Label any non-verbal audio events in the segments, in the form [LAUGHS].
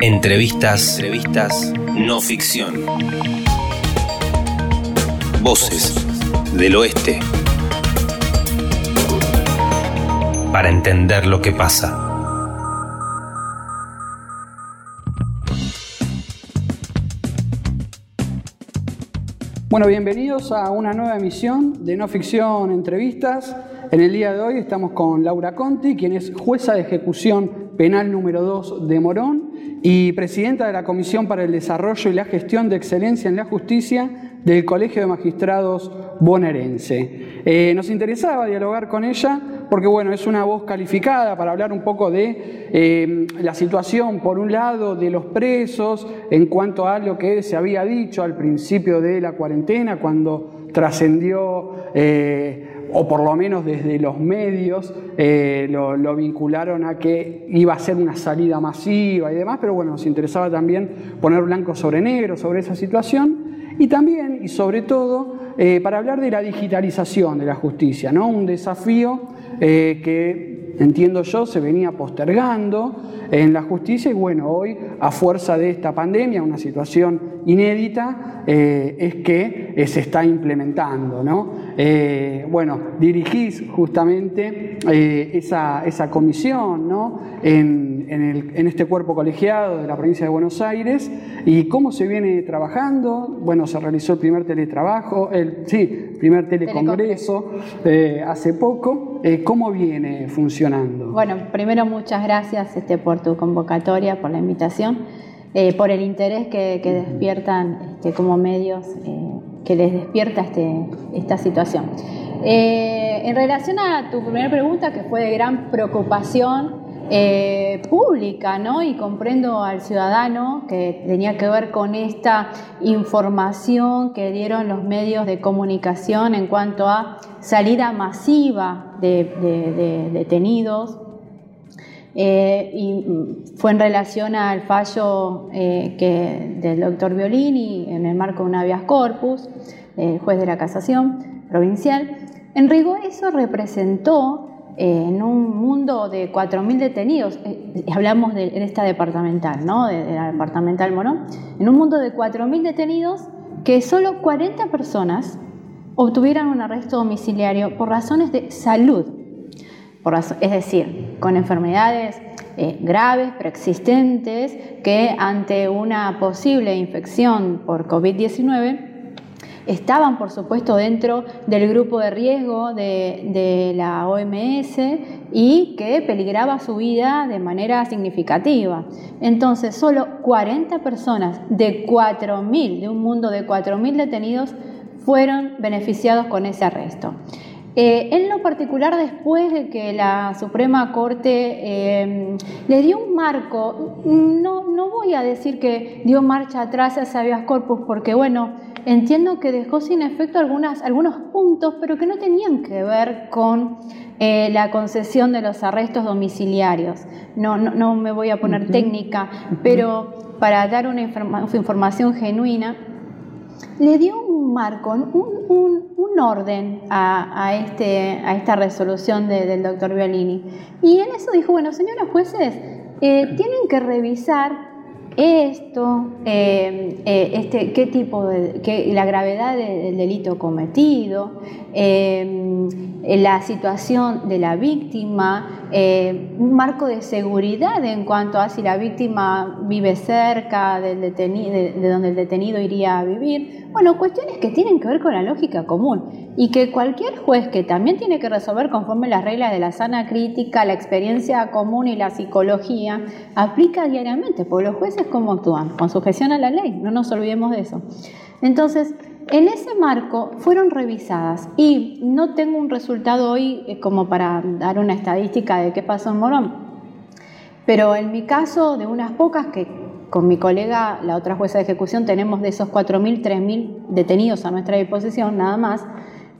Entrevistas, entrevistas no ficción. Voces del oeste. Para entender lo que pasa. Bueno, bienvenidos a una nueva emisión de No Ficción Entrevistas. En el día de hoy estamos con Laura Conti, quien es jueza de ejecución penal número 2 de Morón y presidenta de la Comisión para el Desarrollo y la Gestión de Excelencia en la Justicia del Colegio de Magistrados bonaerense. Eh, nos interesaba dialogar con ella porque bueno, es una voz calificada para hablar un poco de eh, la situación, por un lado, de los presos en cuanto a lo que se había dicho al principio de la cuarentena, cuando trascendió, eh, o por lo menos desde los medios, eh, lo, vincularon a que iba a ser una salida masiva y demás, pero bueno, nos interesaba también poner blanco sobre negro sobre esa situación y también y sobre todo eh, para hablar de la digitalización de la justicia, ¿no? un desafío que entiendo yo se venía postergando en la justicia y bueno, hoy a fuerza de esta pandemia, una situación inédita, eh, es que se está implementando. ¿no? bueno, dirigís justamente esa, esa, comisión ¿no? en en, este cuerpo colegiado de la provincia de Buenos Aires y cómo se viene trabajando. Bueno, se realizó el primer teletrabajo, el sí, primer telecongreso eh, hace poco. Eh, ¿Cómo viene funcionando? Bueno, primero muchas gracias este, por tu convocatoria, por la invitación, eh, por el interés que, despiertan este, como medios, que les despierta este, esta situación. en relación a tu primera pregunta, que fue de gran preocupación, eh, pública, ¿no? Y comprendo al ciudadano que tenía que ver con esta información que dieron los medios de comunicación en cuanto a salida masiva de, detenidos. Eh, y fue en relación al fallo eh, que, del doctor Violini en el marco de un habeas corpus, juez de la casación provincial. En rigor eso representó eh, en un mundo de 4.000 detenidos, eh, hablamos de, en esta departamental, ¿no? de, la departamental Morón, en un mundo de 4.000 detenidos, que solo 40 personas obtuvieran un arresto domiciliario por razones de salud, es decir, con enfermedades eh, graves, preexistentes, que ante una posible infección por COVID-19 estaban, por supuesto, dentro del grupo de riesgo de, la OMS y que peligraba su vida de manera significativa. Entonces, solo 40 personas de 4.000, de un mundo de 4.000 detenidos, fueron beneficiados con ese arresto. Eh, en lo particular, después de que la Suprema Corte eh, le dio un marco, no, no voy a decir que dio marcha atrás a habeas corpus, porque bueno, entiendo que dejó sin efecto algunas, algunos puntos, pero que no tenían que ver con eh, la concesión de los arrestos domiciliarios. No, no, me voy a poner técnica, pero para dar una información genuina, le dio un marco, un, orden a, este, a, esta resolución del doctor Violini. Y en eso dijo, bueno, señores jueces, eh, tienen que revisar esto, eh, eh, este, qué tipo de, la gravedad del delito cometido, la situación de la víctima, un marco de seguridad en cuanto a si la víctima vive cerca detenido, de donde el detenido iría a vivir. Bueno, cuestiones que tienen que ver con la lógica común y que cualquier juez que también tiene que resolver conforme las reglas de la sana crítica, la experiencia común y la psicología, aplica diariamente, porque los jueces cómo actúan, con sujeción a la ley, no nos olvidemos de eso. Entonces, en ese marco fueron revisadas y no tengo un resultado hoy eh, como para dar una estadística de qué pasó en Morón, pero en mi caso, de unas pocas que con mi colega, la otra jueza de ejecución, tenemos de esos 4.000, 3.000 detenidos a nuestra disposición, nada más,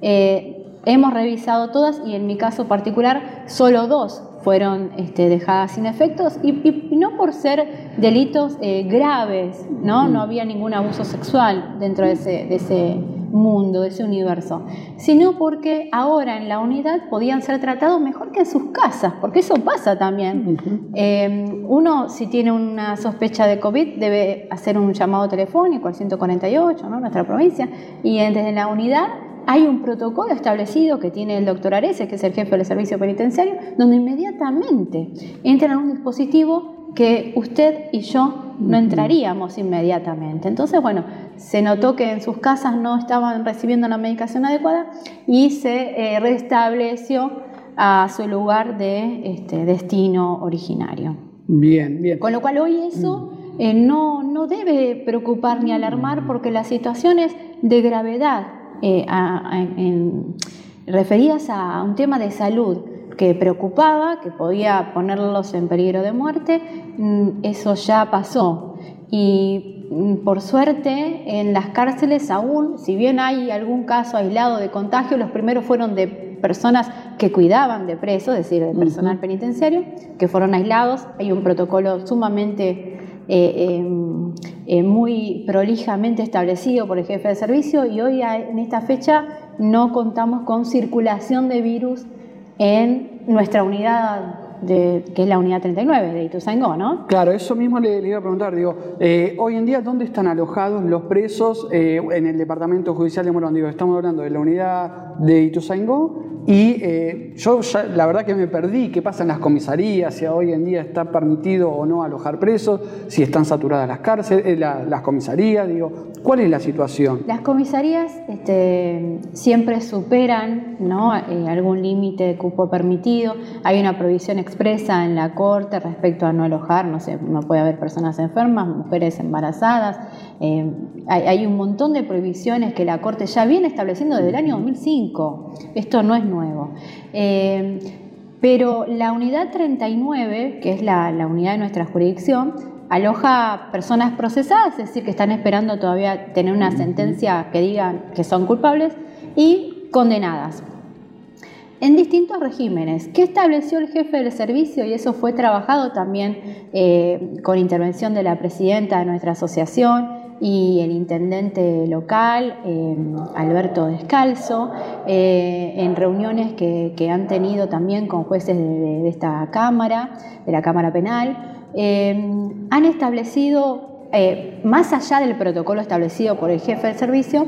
eh, hemos revisado todas y en mi caso particular solo dos fueron este, dejadas sin efectos y, no por ser delitos eh, graves, ¿no? no había ningún abuso sexual dentro de ese, mundo, de ese universo, sino porque ahora en la unidad podían ser tratados mejor que en sus casas, porque eso pasa también. Eh, uno, si tiene una sospecha de COVID, debe hacer un llamado telefónico al 148, ¿no? nuestra provincia, y desde la unidad hay un protocolo establecido que tiene el doctor Areces, que es el jefe del servicio penitenciario, donde inmediatamente entran a un dispositivo que usted y yo no entraríamos inmediatamente. Entonces, bueno, se notó que en sus casas no estaban recibiendo la medicación adecuada y se eh, restableció a su lugar de este, destino originario. Bien, bien. Con lo cual hoy eso eh, no, no debe preocupar ni alarmar porque las situaciones de gravedad eh, referidas a un tema de salud que preocupaba, que podía ponerlos en peligro de muerte, mm, eso ya pasó. Y mm, por suerte en las cárceles aún, si bien hay algún caso aislado de contagio, los primeros fueron de personas que cuidaban de presos, es decir, de personal penitenciario, que fueron aislados. Hay un protocolo sumamente eh, em, eh, muy prolijamente establecido por el jefe de servicio y hoy en esta fecha no contamos con circulación de virus en nuestra unidad de, que es la unidad 39 de Ituzaingó, ¿no? Claro, eso mismo le, iba a preguntar. Digo, eh, hoy en día, ¿dónde están alojados los presos en el Departamento Judicial de Morón? Digo, estamos hablando de la unidad de Ituzaingó y eh, yo la verdad que me perdí qué pasa en las comisarías, si hoy en día está permitido o no alojar presos, si están saturadas las cárceles, eh, las comisarías, digo, ¿cuál es la situación? Las comisarías este, siempre superan ¿no? Eh, algún límite de cupo permitido, hay una provisión expresa en la Corte respecto a no alojar, no sé, no puede haber personas enfermas, mujeres embarazadas, hay, hay un montón de prohibiciones que la Corte ya viene estableciendo desde el año 2005. Esto no es nuevo. Eh, pero la unidad 39, que es la, unidad de nuestra jurisdicción, aloja personas procesadas, es decir, que están esperando todavía tener una sentencia que digan que son culpables, y condenadas. En distintos regímenes. ¿Qué estableció el jefe del servicio? Y eso fue trabajado también eh, con intervención de la presidenta de nuestra asociación y el intendente local, eh, Alberto Descalzo, eh, en reuniones que, han tenido también con jueces de, esta Cámara, de la Cámara Penal, han establecido, más allá del protocolo establecido por el jefe del servicio,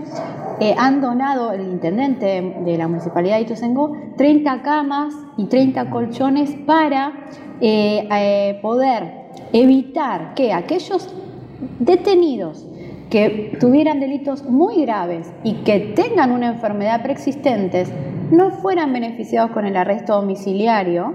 han donado el intendente de la Municipalidad de Ituzaingó 30 camas y 30 colchones para poder evitar que aquellos detenidos que tuvieran delitos muy graves y que tengan una enfermedad preexistente no fueran beneficiados con el arresto domiciliario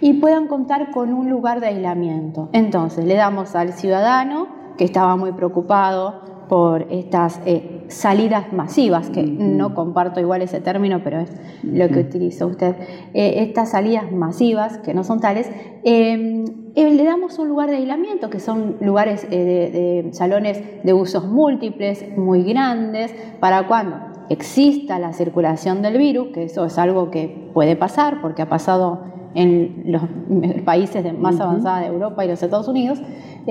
y puedan contar con un lugar de aislamiento. Entonces, le damos al ciudadano que estaba muy preocupado por estas eh, salidas masivas, que no comparto igual ese término, pero es lo que utiliza usted, eh, estas salidas masivas, que no son tales, em, eh, le damos un lugar de aislamiento, que son lugares de, salones de usos múltiples, muy grandes, para cuando exista la circulación del virus, que eso es algo que puede pasar, porque ha pasado en los [LAUGHS] países más avanzados de Europa y los Estados Unidos,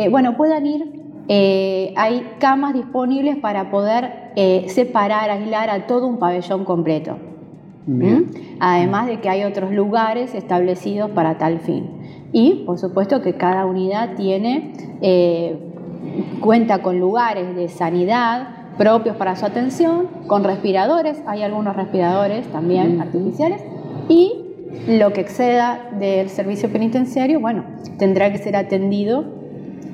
bueno, puedan ir eh, hay camas disponibles para poder eh, separar, aislar a todo un pabellón completo. ¿Mm? Además de que hay otros lugares establecidos para tal fin. Y, por supuesto, que cada unidad tiene, eh, cuenta con lugares de sanidad propios para su atención, con respiradores, hay algunos respiradores también artificiales, y lo que exceda del servicio penitenciario, bueno, tendrá que ser atendido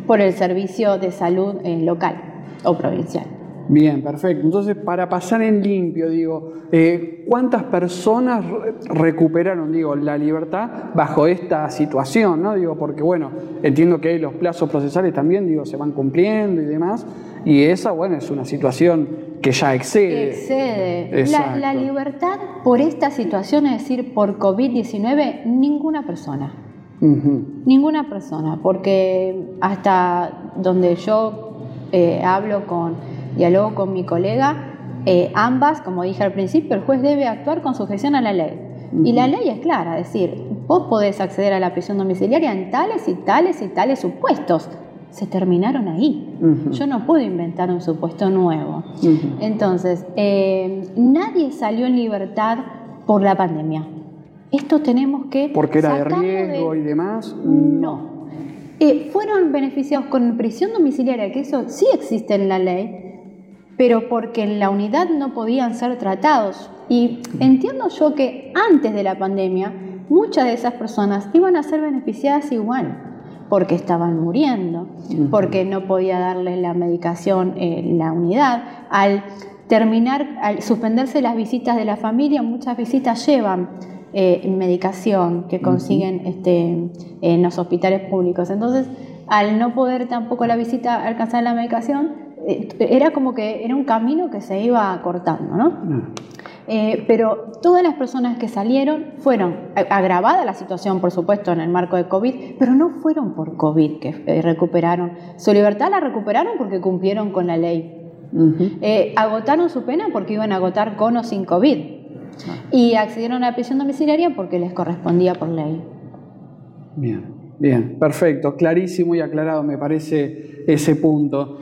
por el servicio de salud eh, local o provincial. Bien, perfecto. Entonces, para pasar en limpio, digo, eh, ¿cuántas personas recuperaron, digo, la libertad bajo esta situación, no? Digo, porque bueno, entiendo que los plazos procesales también, digo, se van cumpliendo y demás, y esa, bueno, es una situación que ya excede. Excede. La, la libertad por esta situación, es decir, por COVID-19, ninguna persona. Ninguna persona, porque hasta donde yo eh, hablo con, dialogo con mi colega, eh, ambas, como dije al principio, el juez debe actuar con sujeción a la ley. Y la ley es clara, es decir, vos podés acceder a la prisión domiciliaria en tales y tales y tales supuestos. Se terminaron ahí. Yo no puedo inventar un supuesto nuevo. Entonces, eh, nadie salió en libertad por la pandemia. Esto tenemos que... Porque era de riesgo y demás. No. Eh, fueron beneficiados con prisión domiciliaria, que eso sí existe en la ley, pero porque en la unidad no podían ser tratados. Y entiendo yo que antes de la pandemia, muchas de esas personas iban a ser beneficiadas igual porque estaban muriendo, porque no podía darles la medicación en la unidad. Al terminar, al suspenderse las visitas de la familia, muchas visitas llevan eh, medicación que consiguen este, en los hospitales públicos. Entonces, al no poder tampoco la visita alcanzar la medicación, eh, era como que era un camino que se iba cortando, ¿no? Eh, pero todas las personas que salieron fueron agravada la situación, por supuesto, en el marco de COVID, pero no fueron por COVID que eh, recuperaron. Su libertad la recuperaron porque cumplieron con la ley. Eh, agotaron su pena porque iban a agotar con o sin COVID. Y accedieron a la prisión domiciliaria porque les correspondía por ley. Bien. Bien, perfecto, clarísimo y aclarado me parece ese punto.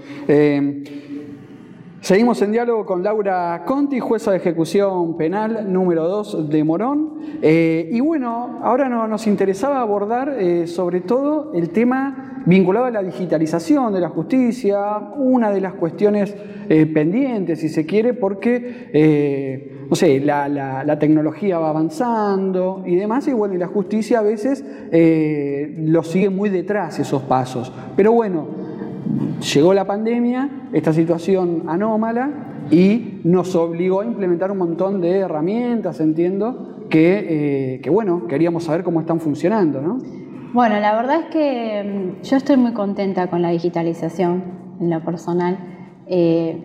Seguimos en diálogo con Laura Conti, jueza de ejecución penal número 2 de Morón. Eh, y bueno, ahora nos interesaba abordar eh, sobre todo el tema vinculado a la digitalización de la justicia, una de las cuestiones eh, pendientes, si se quiere, porque, no sé, la, la, tecnología va avanzando y demás, y bueno, y la justicia a veces lo sigue muy detrás esos pasos. Pero bueno, llegó la pandemia, esta situación anómala, y nos obligó a implementar un montón de herramientas, entiendo, que, eh, bueno, queríamos saber cómo están funcionando, ¿no? Bueno, la verdad es que mm, yo estoy muy contenta con la digitalización en lo personal, eh,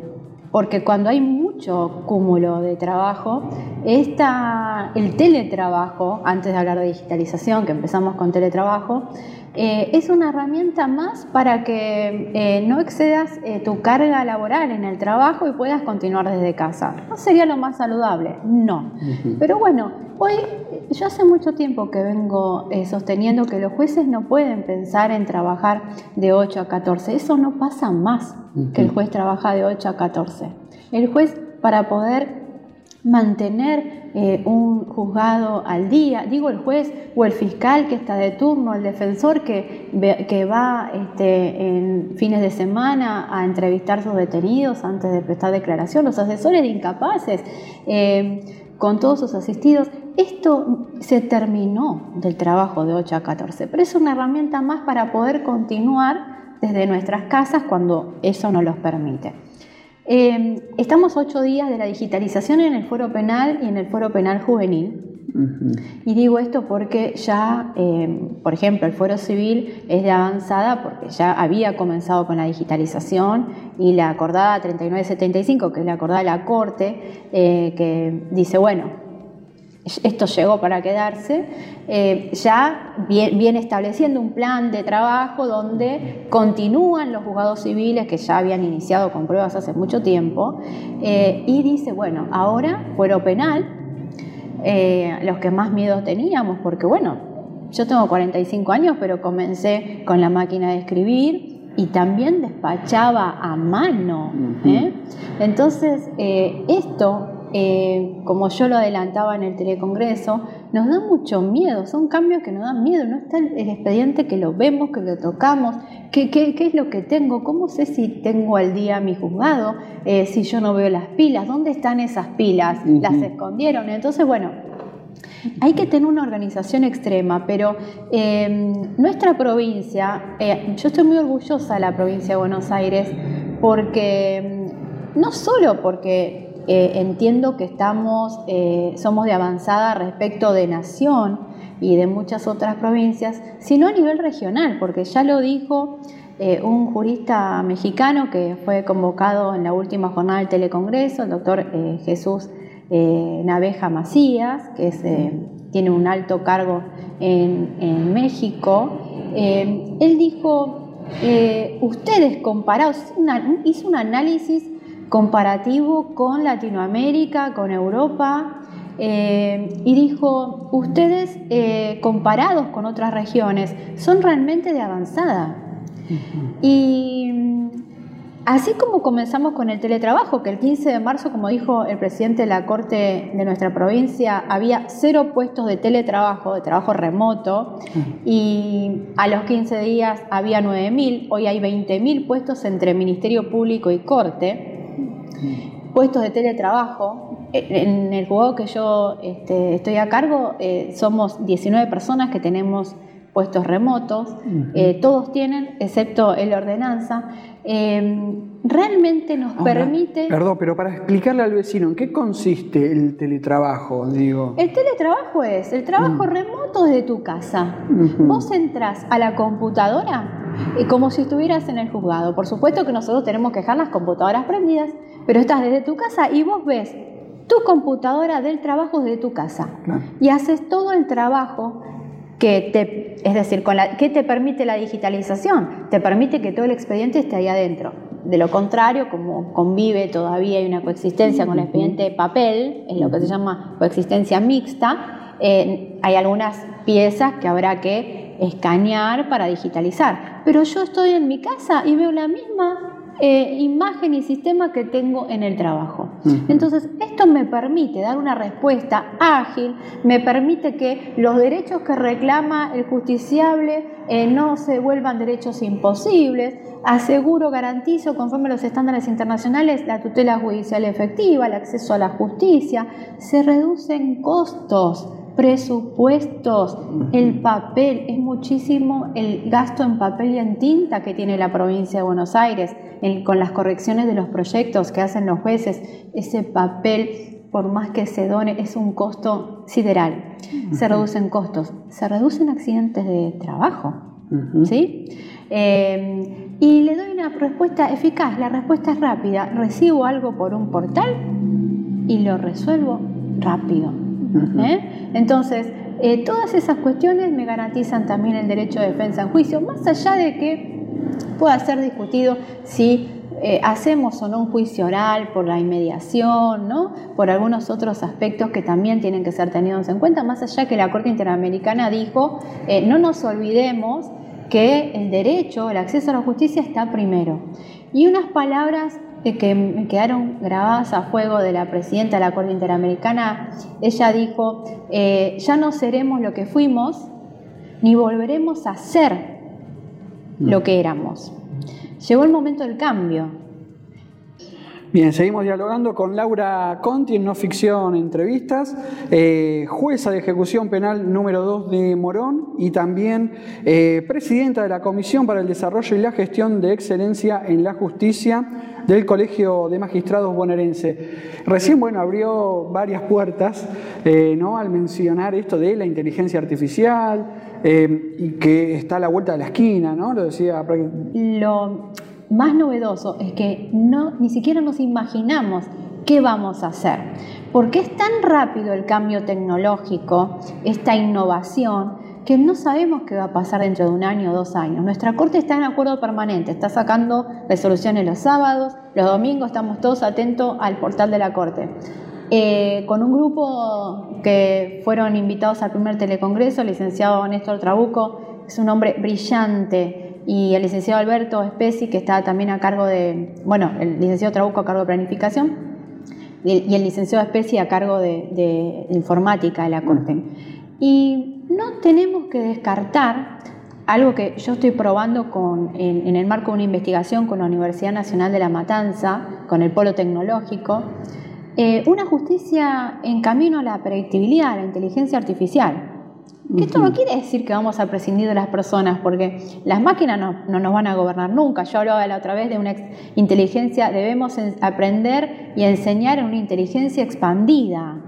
porque cuando hay mucho cúmulo de trabajo, esta, el teletrabajo, antes de hablar de digitalización, que empezamos con teletrabajo, eh, es una herramienta más para que eh, no excedas eh, tu carga laboral en el trabajo y puedas continuar desde casa. ¿No sería lo más saludable? No. Pero bueno, hoy yo hace mucho tiempo que vengo sosteniendo que los jueces no pueden pensar en trabajar de 8 a 14. Eso no pasa más que el juez trabaja de 8 a 14. El juez para poder mantener eh, un juzgado al día, digo el juez o el fiscal que está de turno, el defensor que, va este, en fines de semana a entrevistar a sus detenidos antes de prestar declaración, los asesores de incapaces, eh, con todos sus asistidos. Esto se terminó del trabajo de 8 a 14, pero es una herramienta más para poder continuar desde nuestras casas cuando eso nos los permite. Em, estamos ocho días de la digitalización en el fuero penal y en el fuero penal juvenil. Y digo esto porque ya, em, por ejemplo, el fuero civil es de avanzada porque ya había comenzado con la digitalización y la acordada 3975, que es la acordada de la Corte, eh, que dice, bueno, esto llegó para quedarse, eh, ya viene estableciendo un plan de trabajo donde continúan los juzgados civiles que ya habían iniciado con pruebas hace mucho tiempo eh, y dice, bueno, ahora fuero penal, eh, los que más miedo teníamos, porque bueno, yo tengo 45 años, pero comencé con la máquina de escribir y también despachaba a mano. Entonces, esto eh, como yo lo adelantaba en el telecongreso, nos da mucho miedo, son cambios que nos dan miedo, no está el, expediente que lo vemos, que lo tocamos, ¿qué, qué, es lo que tengo? ¿Cómo sé si tengo al día mi juzgado? Eh, si yo no veo las pilas, ¿dónde están esas pilas? ¿Las escondieron? Entonces, bueno, hay que tener una organización extrema, pero em, nuestra provincia, eh, yo estoy muy orgullosa de la provincia de Buenos Aires, porque em, no solo porque eh, entiendo que estamos, eh, somos de avanzada respecto de nación y de muchas otras provincias, sino a nivel regional, porque ya lo dijo eh, un jurista mexicano que fue convocado en la última jornada del Telecongreso, el doctor Jesús Naveja Macías, que tiene un alto cargo en, México. él dijo, ustedes comparados, hizo un análisis comparativo con Latinoamérica, con Europa, eh, y dijo, ustedes eh, comparados con otras regiones son realmente de avanzada. Y mm, así como comenzamos con el teletrabajo, que el 15 de marzo, como dijo el presidente de la Corte de nuestra provincia, había cero puestos de teletrabajo, de trabajo remoto, y a los 15 días había 9.000, hoy hay 20.000 puestos entre Ministerio Público y Corte puestos de teletrabajo. En el juego que yo este, estoy a cargo eh, somos 19 personas que tenemos puestos remotos, eh, todos tienen, excepto el ordenanza. Em, realmente nos permite... Perdón, pero para explicarle al vecino, ¿en qué consiste el teletrabajo? Digo? El teletrabajo es el trabajo mm. remoto desde tu casa. Vos entras a la computadora y como si estuvieras en el juzgado. Por supuesto que nosotros tenemos que dejar las computadoras prendidas, pero estás desde tu casa y vos ves tu computadora del trabajo desde tu casa y haces todo el trabajo que te, es decir, con la, ¿qué te permite la digitalización? Te permite que todo el expediente esté ahí adentro. De lo contrario, como convive todavía hay una coexistencia con el expediente de papel, es lo que se llama coexistencia mixta, eh, hay algunas piezas que habrá que escanear para digitalizar. Pero yo estoy en mi casa y veo la misma eh, imagen y sistema que tengo en el trabajo. Entonces, esto me permite dar una respuesta ágil, me permite que los derechos que reclama el justiciable eh, no se vuelvan derechos imposibles, aseguro, garantizo, conforme a los estándares internacionales, la tutela judicial efectiva, el acceso a la justicia, se reducen costos presupuestos, el papel, es muchísimo el gasto en papel y en tinta que tiene la provincia de Buenos Aires, con las correcciones de los proyectos que hacen los jueces, ese papel, por más que se done, es un costo sideral. Se reducen costos, se reducen accidentes de trabajo, ¿sí? Eh, y le doy una respuesta eficaz, la respuesta es rápida, recibo algo por un portal y lo resuelvo rápido. ¿Eh? Entonces, eh, todas esas cuestiones me garantizan también el derecho de defensa en juicio, más allá de que pueda ser discutido si eh, hacemos o no un juicio oral por la inmediación, ¿no? por algunos otros aspectos que también tienen que ser tenidos en cuenta, más allá que la Corte Interamericana dijo, no nos olvidemos que el derecho, el acceso a la justicia está primero. Y unas palabras que me quedaron grabadas a fuego de la presidenta de la Corte Interamericana. Ella dijo, eh, ya no seremos lo que fuimos, ni volveremos a ser lo que éramos. Llegó el momento del cambio. Bien, seguimos dialogando con Laura Conti en No Ficción Entrevistas, eh, jueza de ejecución penal número 2 de Morón y también eh, presidenta de la Comisión para el Desarrollo y la Gestión de Excelencia en la Justicia del Colegio de Magistrados Bonaerense. Recién, bueno, abrió varias puertas eh, ¿no? al mencionar esto de la inteligencia artificial y que está a la vuelta de la esquina, ¿no? Lo decía. Lo más novedoso es que no, ni siquiera nos imaginamos qué vamos a hacer. Porque es tan rápido el cambio tecnológico, esta innovación, que no sabemos qué va a pasar dentro de un año o dos años. Nuestra Corte está en acuerdo permanente, está sacando resoluciones los sábados, los domingos estamos todos atentos al portal de la Corte. Eh, con un grupo que fueron invitados al primer telecongreso, el licenciado Néstor Trabuco, es un hombre brillante, y el licenciado Alberto Espesi, que está también a cargo de, bueno, el licenciado Trabuco a cargo de planificación y el licenciado Espesi a cargo de, informática de la Corte. Y no tenemos que descartar algo que yo estoy probando con, en, el marco de una investigación con la Universidad Nacional de La Matanza, con el Polo Tecnológico, eh, una justicia en camino a la predictibilidad, a la inteligencia artificial. Que esto no quiere decir que vamos a prescindir de las personas, porque las máquinas no, nos van a gobernar nunca. Yo hablaba la otra vez de una inteligencia, debemos aprender y enseñar en una inteligencia expandida.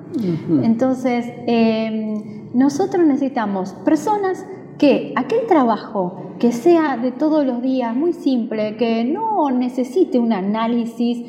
Entonces, em, nosotros necesitamos personas que aquel trabajo que sea de todos los días, muy simple, que no necesite un análisis,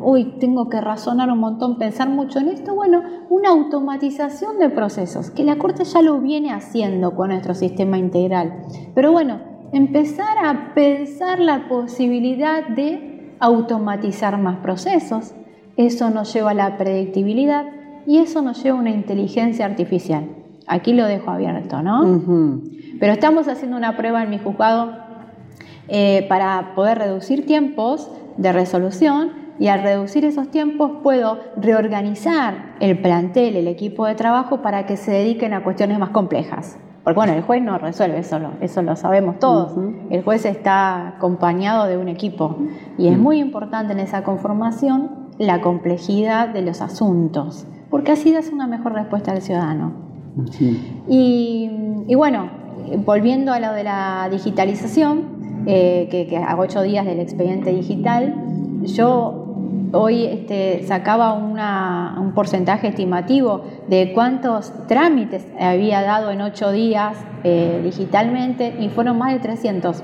hoy tengo que razonar un montón, pensar mucho en esto, bueno, una automatización de procesos, que la Corte ya lo viene haciendo con nuestro sistema integral. Pero bueno, empezar a pensar la posibilidad de automatizar más procesos, eso nos lleva a la predictibilidad y eso nos lleva a una inteligencia artificial. Aquí lo dejo abierto, ¿no? Pero estamos haciendo una prueba en mi juzgado eh, para poder reducir tiempos de resolución y al reducir esos tiempos puedo reorganizar el plantel, el equipo de trabajo para que se dediquen a cuestiones más complejas. Porque bueno, el juez no resuelve solo, eso lo sabemos todos. El juez está acompañado de un equipo y es muy importante en esa conformación la complejidad de los asuntos, porque así das una mejor respuesta al ciudadano. y, bueno, volviendo a lo de la digitalización, eh, que, a ocho días del expediente digital, yo hoy este, sacaba un porcentaje estimativo de cuántos trámites había dado en ocho días eh, digitalmente y fueron más de 300.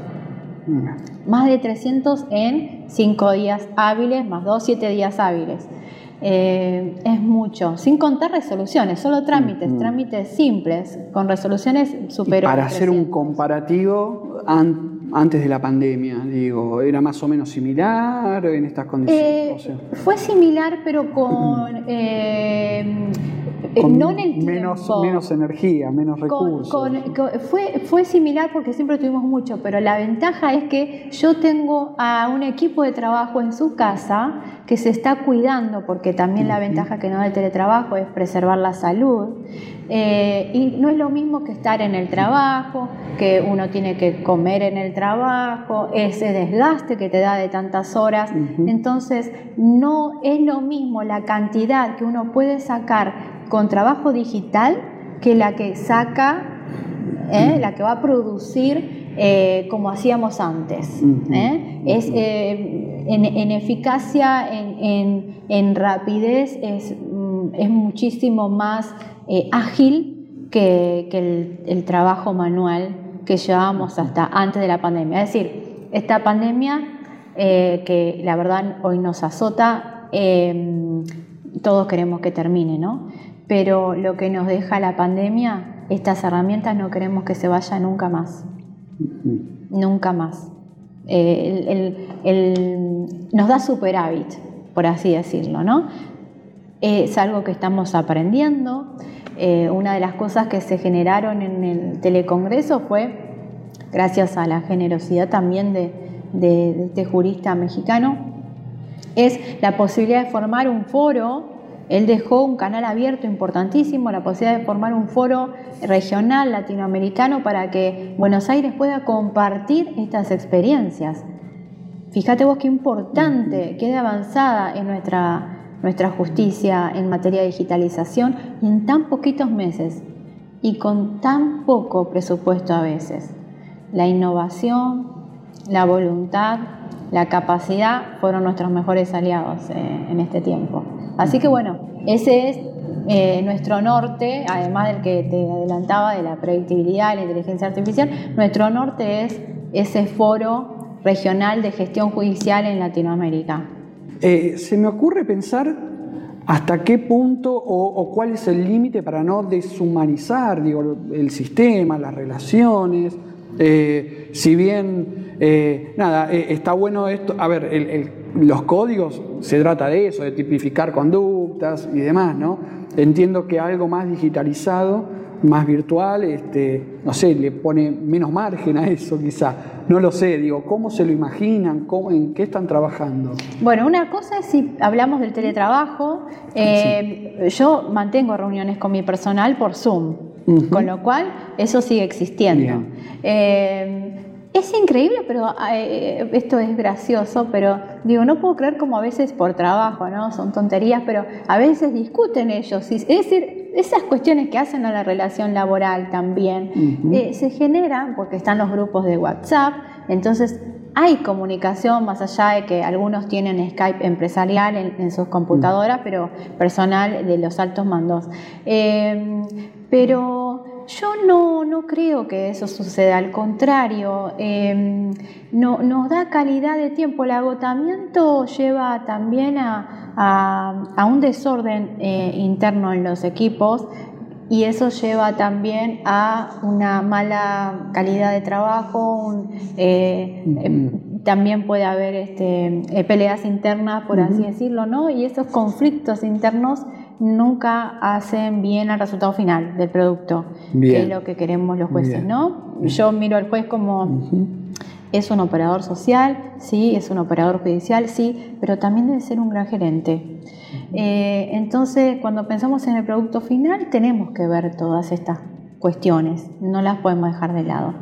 Más de 300 en cinco días hábiles, más dos, siete días hábiles. Eh, es mucho, sin contar resoluciones, solo trámites, trámites simples, con resoluciones superiores. Para hacer un comparativo, antes de la pandemia, digo, ¿era más o menos similar en estas condiciones? Eh, fue similar, pero [CLEARS THROAT] con... Eh, no en el menos, menos energía, menos recursos. fue, fue similar porque siempre tuvimos mucho, pero la ventaja es que yo tengo a un equipo de trabajo en su casa que se está cuidando, porque también la ventaja que no da el teletrabajo es preservar la salud. Eh, y no es lo mismo que estar en el trabajo, que uno tiene que comer en el trabajo, ese desgaste que te da de tantas horas. Entonces, no es lo mismo la cantidad que uno puede sacar con trabajo digital que la que saca, ¿eh? la que va a producir eh, como hacíamos antes. Es, en, eficacia, en, rapidez, es, mm, es muchísimo más eh, ágil que, el, trabajo manual que llevábamos hasta antes de la pandemia. Es decir, esta pandemia eh, que la verdad hoy nos azota, em, todos queremos que termine, ¿no? Pero lo que nos deja la pandemia, estas herramientas no queremos que se vayan nunca más. Nunca más. Eh, nos da superávit, por así decirlo, ¿no? Es algo que estamos aprendiendo, eh, una de las cosas que se generaron en el telecongreso fue, gracias a la generosidad también de, este jurista mexicano, es la posibilidad de formar un foro él dejó un canal abierto importantísimo, la posibilidad de formar un foro regional latinoamericano para que Buenos Aires pueda compartir estas experiencias. Fíjate vos qué importante, qué de avanzada en nuestra nuestra justicia en materia de digitalización y en tan poquitos meses y con tan poco presupuesto a veces. La innovación, la voluntad, la capacidad fueron nuestros mejores aliados eh, en este tiempo. Así que bueno, ese es eh, nuestro norte, además del que te adelantaba de la predictibilidad, la inteligencia artificial, nuestro norte es ese foro regional de gestión judicial en Latinoamérica. Eh, se me ocurre pensar hasta qué punto o, cuál es el límite para no deshumanizar digo, el sistema, las relaciones. Eh, si bien, nada, está bueno esto, a ver, los códigos se trata de eso, de tipificar conductas y demás, ¿no? Entiendo que algo más digitalizado más virtual, este, no sé, le pone menos margen a eso quizá. No lo sé, digo, ¿cómo se lo imaginan? ¿Cómo, ¿En qué están trabajando? Bueno, una cosa es si hablamos del teletrabajo, eh, yo mantengo reuniones con mi personal por Zoom, con lo cual eso sigue existiendo. Eh, es increíble, pero eh, esto es gracioso, pero digo, no puedo creer como a veces por trabajo, ¿no? Son tonterías, pero a veces discuten ellos. Es decir, esas cuestiones que hacen a la relación laboral también eh, se generan porque están los grupos de WhatsApp, entonces hay comunicación más allá de que algunos tienen Skype empresarial en, sus computadoras, pero personal de los altos mandos. Eh, pero yo no, no, creo que eso suceda, al contrario, em, no, nos da calidad de tiempo. El agotamiento lleva también a, un desorden eh, interno en los equipos y eso lleva también a una mala calidad de trabajo, eh, em, también puede haber este, eh, peleas internas, por así decirlo, ¿no? Y esos conflictos internos nunca hacen bien al resultado final del producto, que es lo que queremos los jueces, ¿no? Yo miro al juez como Es un operador social, sí, es un operador judicial, sí, pero también debe ser un gran gerente. Eh, entonces, cuando pensamos en el producto final, tenemos que ver todas estas cuestiones, no las podemos dejar de lado.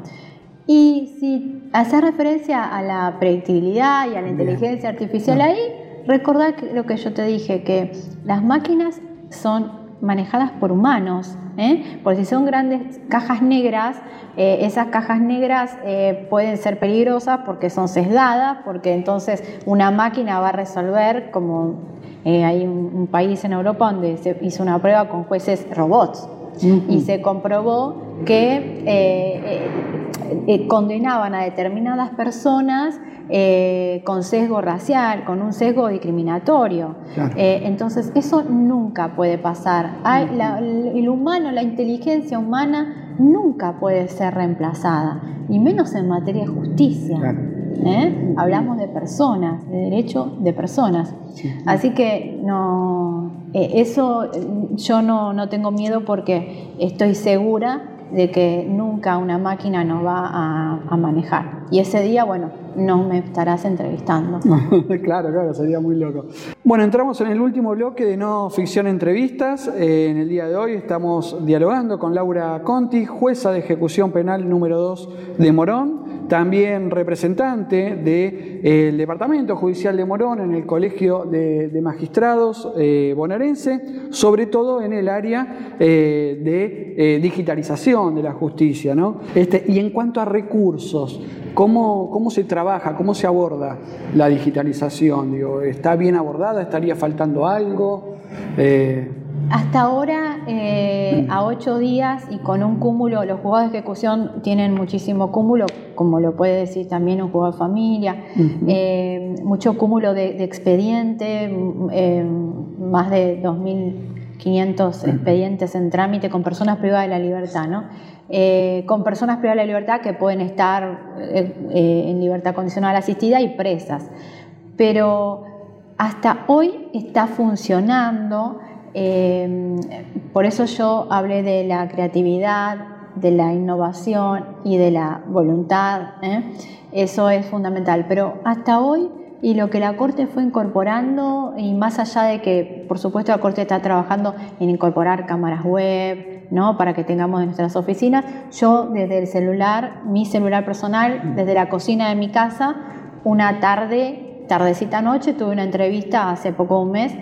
Y si hace referencia a la predictibilidad y a la inteligencia artificial ahí, recordad lo que yo te dije, que las máquinas son manejadas por humanos, ¿eh? porque si son grandes cajas negras, eh, esas cajas negras eh, pueden ser peligrosas porque son sesgadas, porque entonces una máquina va a resolver, como hay un, país en Europa donde se hizo una prueba con jueces robots, y se comprobó que condenaban a determinadas personas eh, con sesgo racial, con un sesgo discriminatorio. Eh, entonces, eso nunca puede pasar. el humano, la inteligencia humana nunca puede ser reemplazada, y menos en materia de justicia. ¿eh? Hablamos de personas, de derecho de personas. Así que no, eso yo no, no tengo miedo porque estoy segura de que nunca una máquina nos va a, manejar. Y ese día, bueno, no me estarás entrevistando. [LAUGHS] claro, claro, sería muy loco. Bueno, entramos en el último bloque de No Ficción Entrevistas. Eh, en el día de hoy estamos dialogando con Laura Conti, jueza de ejecución penal número 2 de Morón también representante del eh, Departamento Judicial de Morón en el Colegio de, Magistrados eh, bonaerense, sobre todo en el área eh, de digitalización de la justicia. ¿no? Este, y en cuanto a recursos, ¿cómo, ¿cómo, se trabaja, cómo se aborda la digitalización? Digo, ¿Está bien abordada? ¿Estaría faltando algo? Hasta ahora, eh, a ocho días y con un cúmulo, los juzgados de ejecución tienen muchísimo cúmulo, como lo puede decir también un juzgado de familia, eh, mucho cúmulo de, expedientes, eh, más de 2.500 expedientes en trámite con personas privadas de la libertad, ¿no? con personas privadas de la libertad que pueden estar en libertad condicional asistida y presas. Pero hasta hoy está funcionando Em, por eso yo hablé de la creatividad, de la innovación y de la voluntad. ¿eh? Eso es fundamental. Pero hasta hoy, y lo que la Corte fue incorporando, y más allá de que, por supuesto, la Corte está trabajando en incorporar cámaras web, ¿no? para que tengamos en nuestras oficinas, yo desde el celular, mi celular personal, desde la cocina de mi casa, una tarde, tardecita noche, tuve una entrevista hace poco un mes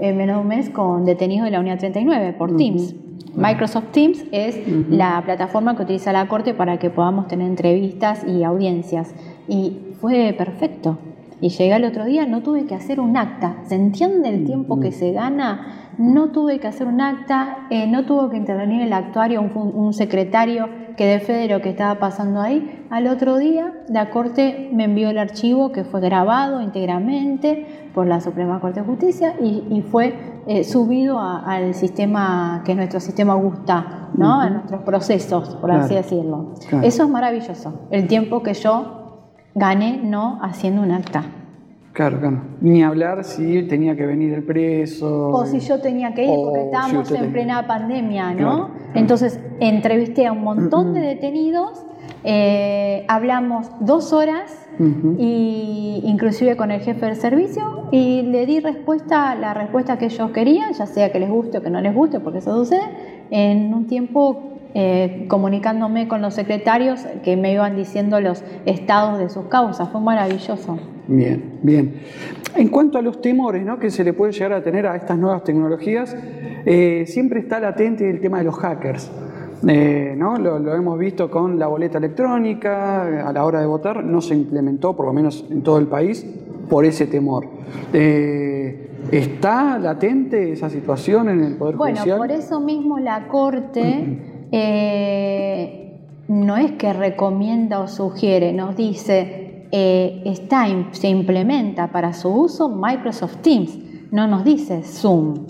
en menos de un mes con detenidos de la Unidad 39 por Teams. Microsoft Teams es la plataforma que utiliza la Corte para que podamos tener entrevistas y audiencias. Y fue perfecto. Y llegué el otro día, no tuve que hacer un acta. ¿Se entiende el tiempo que se gana? No tuve que hacer un acta, eh, no tuvo que intervenir el actuario, un, secretario que de fe de lo que estaba pasando ahí. Al otro día, la Corte me envió el archivo que fue grabado íntegramente por la Suprema Corte de Justicia y, fue eh, subido al sistema que nuestro sistema gusta, ¿no? a nuestros procesos, por así decirlo. Eso es maravilloso, el tiempo que yo gané no haciendo un acta. Claro, claro. Ni hablar si tenía que venir el preso. O si yo tenía que ir, porque estábamos en plena pandemia, ¿no? Entonces entrevisté a un montón de detenidos, eh, hablamos dos horas, y inclusive con el jefe del servicio, y le di respuesta, la respuesta que ellos querían, ya sea que les guste o que no les guste, porque eso sucede, en un tiempo eh, comunicándome con los secretarios que me iban diciendo los estados de sus causas. Fue maravilloso. Bien, bien. En cuanto a los temores ¿no? que se le puede llegar a tener a estas nuevas tecnologías, eh, siempre está latente el tema de los hackers. Eh, ¿no? Lo, hemos visto con la boleta electrónica, a la hora de votar no se implementó, por lo menos en todo el país, por ese temor. ¿Está latente esa situación en el Poder Judicial? Bueno, por eso mismo la Corte eh, no es que recomienda o sugiere, nos dice, eh, está, se implementa para su uso Microsoft Teams, no nos dice Zoom.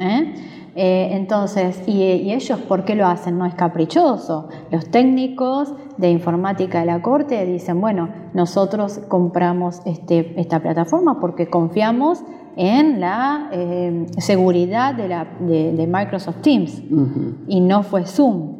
¿Eh? entonces, y, ellos por qué lo hacen? No es caprichoso. Los técnicos de informática de la Corte dicen, bueno, nosotros compramos este, esta plataforma porque confiamos en la eh, seguridad de, la, de, Microsoft Teams y no fue Zoom.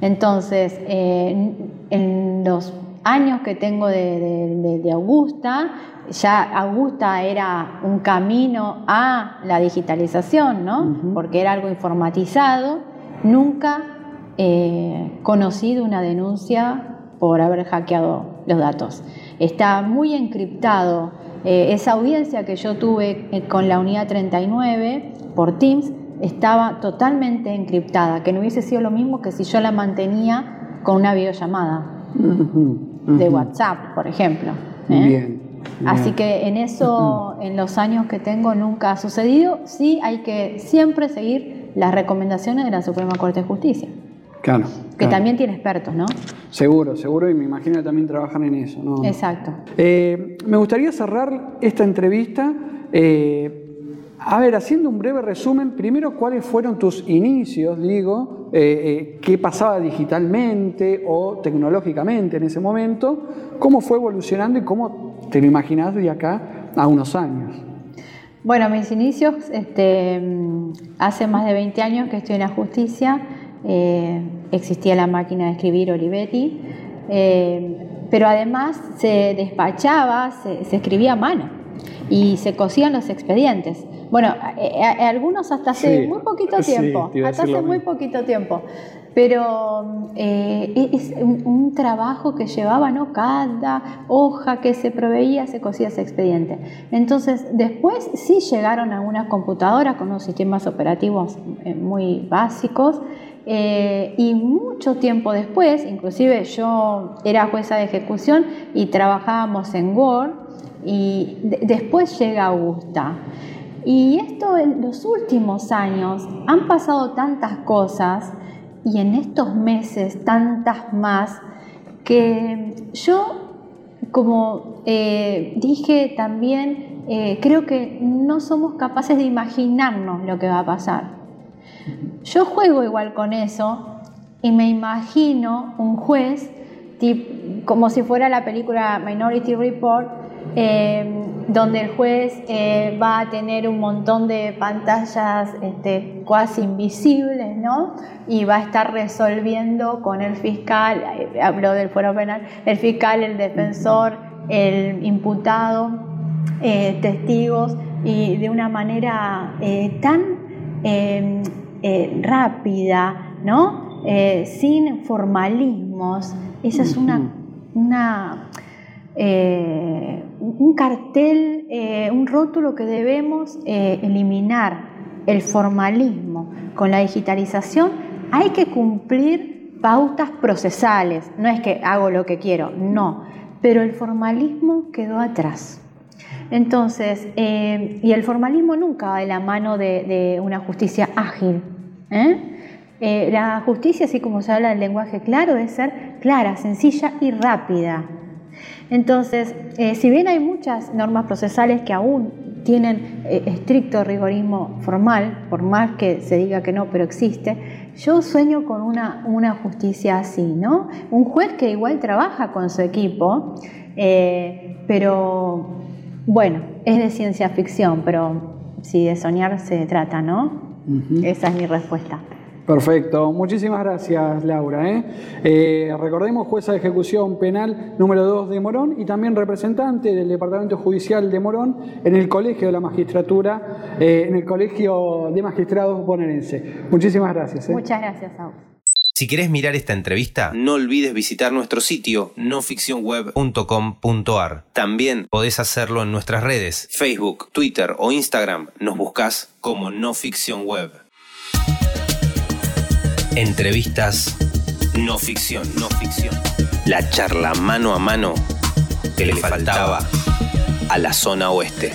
Entonces, en los años que tengo de, Augusta, ya Augusta era un camino a la digitalización, ¿no? Porque era algo informatizado. Nunca he conocido una denuncia por haber hackeado los datos. Está muy encriptado. Eh, esa audiencia que yo tuve eh, con la unidad 39 por Teams estaba totalmente encriptada, que no hubiese sido lo mismo que si yo la mantenía con una videollamada de WhatsApp, por ejemplo. ¿eh? Bien, Así que en eso, en los años que tengo, nunca ha sucedido. Sí hay que siempre seguir las recomendaciones de la Suprema Corte de Justicia. Claro. Que también tiene expertos, ¿no? Seguro, seguro, y me imagino que también trabajan en eso, ¿no? Exacto. Eh, me gustaría cerrar esta entrevista. Eh, a ver, haciendo un breve resumen, primero, ¿cuáles fueron tus inicios, digo? Eh, ¿Qué pasaba digitalmente o tecnológicamente en ese momento? ¿Cómo fue evolucionando y cómo te lo imaginas de acá a unos años? Bueno, mis inicios, este, hace más de 20 años que estoy en la justicia. Eh, existía la máquina de escribir Olivetti, eh, pero además se despachaba, se, escribía a mano y se cosían los expedientes. Bueno, eh, algunos hasta hace muy poquito tiempo, hasta hace muy poquito tiempo, pero es un, trabajo que llevaba, ¿no? Cada hoja que se proveía se cosía ese expediente. Entonces, después sí llegaron algunas computadoras con unos sistemas operativos muy básicos eh, y mucho tiempo después, inclusive yo era jueza de ejecución y trabajábamos en Word, y después llega Augusta. Y esto en los últimos años han pasado tantas cosas y en estos meses tantas más que yo, como eh, dije también, eh, creo que no somos capaces de imaginarnos lo que va a pasar. Yo juego igual con eso y me imagino un juez, como si fuera la película Minority Report, em, donde el juez eh, va a tener un montón de pantallas este, casi invisibles, ¿no? Y va a estar resolviendo con el fiscal, eh, hablo del fuero penal, el fiscal, el defensor, el imputado, eh, testigos, y de una manera tan em, eh, rápida, ¿no? Eh, sin formalismos. Esa es una, una eh, un cartel, un rótulo que debemos eliminar, el formalismo. Con la digitalización hay que cumplir pautas procesales, no es que hago lo que quiero, no, pero el formalismo quedó atrás. Entonces, eh, y el formalismo nunca va de la mano de, una justicia ágil. ¿Eh? Eh, la justicia, así como se habla del lenguaje claro, debe ser clara, sencilla y rápida. Entonces, si bien hay muchas normas procesales que aún tienen estricto rigorismo formal, por más que se diga que no, pero existe, yo sueño con una, una justicia así, ¿no? Un juez que igual trabaja con su equipo, pero bueno, es de ciencia ficción, pero si de soñar se trata, ¿no? Esa es mi respuesta. Perfecto, muchísimas gracias Laura. ¿eh? Eh, recordemos jueza de ejecución penal número 2 de Morón y también representante del Departamento Judicial de Morón en el Colegio de la Magistratura, eh, en el Colegio de Magistrados bonaerense. Muchísimas gracias. Muchas gracias, Saúl. Si querés mirar esta entrevista, no olvides visitar nuestro sitio noficcionweb.com.ar. También podés hacerlo en nuestras redes, Facebook, Twitter o Instagram. Nos buscas como No Ficción Web. Entrevistas no ficción, no ficción. La charla mano a mano que le faltaba a la zona oeste.